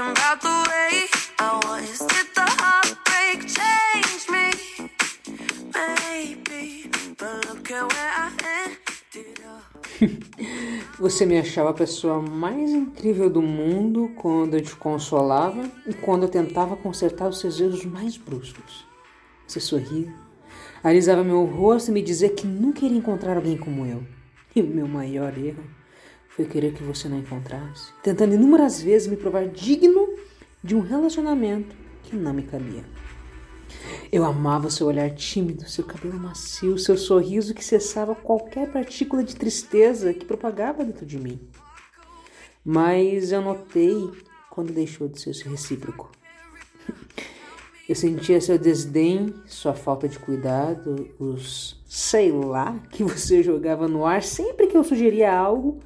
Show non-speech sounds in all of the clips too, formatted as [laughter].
About the way I. Did the heartbreak change me? Maybe, but look at where I ended up. [laughs] Você me achava a pessoa mais incrível do mundo quando eu te consolava e quando eu tentava consertar os seus erros mais bruscos. Você sorria, alisava meu rosto e me dizia que nunca iria encontrar alguém como eu. E o meu maior erro foi querer que você não encontrasse, tentando inúmeras vezes me provar digno de um relacionamento que não me cabia. Eu amava seu olhar tímido, seu cabelo macio, seu sorriso que cessava qualquer partícula de tristeza que propagava dentro de mim. Mas eu notei quando deixou de ser recíproco. Eu sentia seu desdém, sua falta de cuidado, os sei lá que você jogava no ar sempre que eu sugeria algo,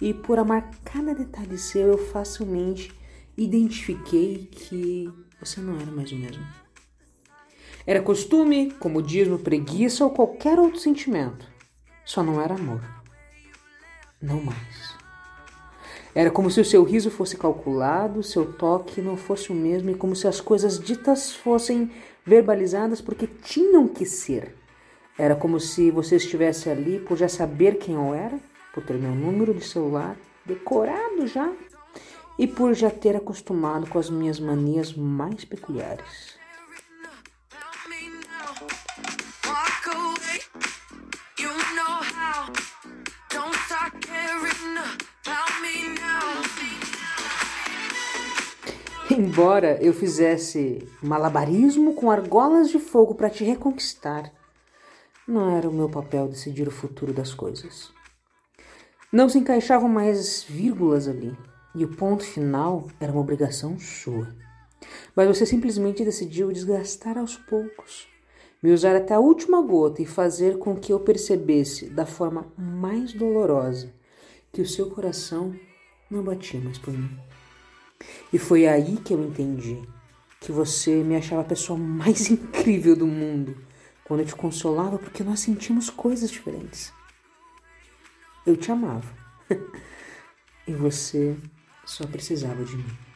e por amar cada detalhe seu, eu facilmente identifiquei que você não era mais o mesmo. Era costume, comodismo, preguiça ou qualquer outro sentimento. Só não era amor. Não mais. Era como se o seu riso fosse calculado, seu toque não fosse o mesmo e como se as coisas ditas fossem verbalizadas porque tinham que ser. Era como se você estivesse ali por já saber quem eu era, por ter meu número de celular decorado já e por já ter acostumado com as minhas manias mais peculiares. Embora eu fizesse malabarismo com argolas de fogo para te reconquistar, não era o meu papel decidir o futuro das coisas. Não se encaixavam mais vírgulas ali, e o ponto final era uma obrigação sua. Mas você simplesmente decidiu desgastar aos poucos, me usar até a última gota e fazer com que eu percebesse da forma mais dolorosa que o seu coração não batia mais por mim. E foi aí que eu entendi que você me achava a pessoa mais [laughs] incrível do mundo quando eu te consolava porque nós sentimos coisas diferentes. Eu te amava [laughs] e você só precisava de mim.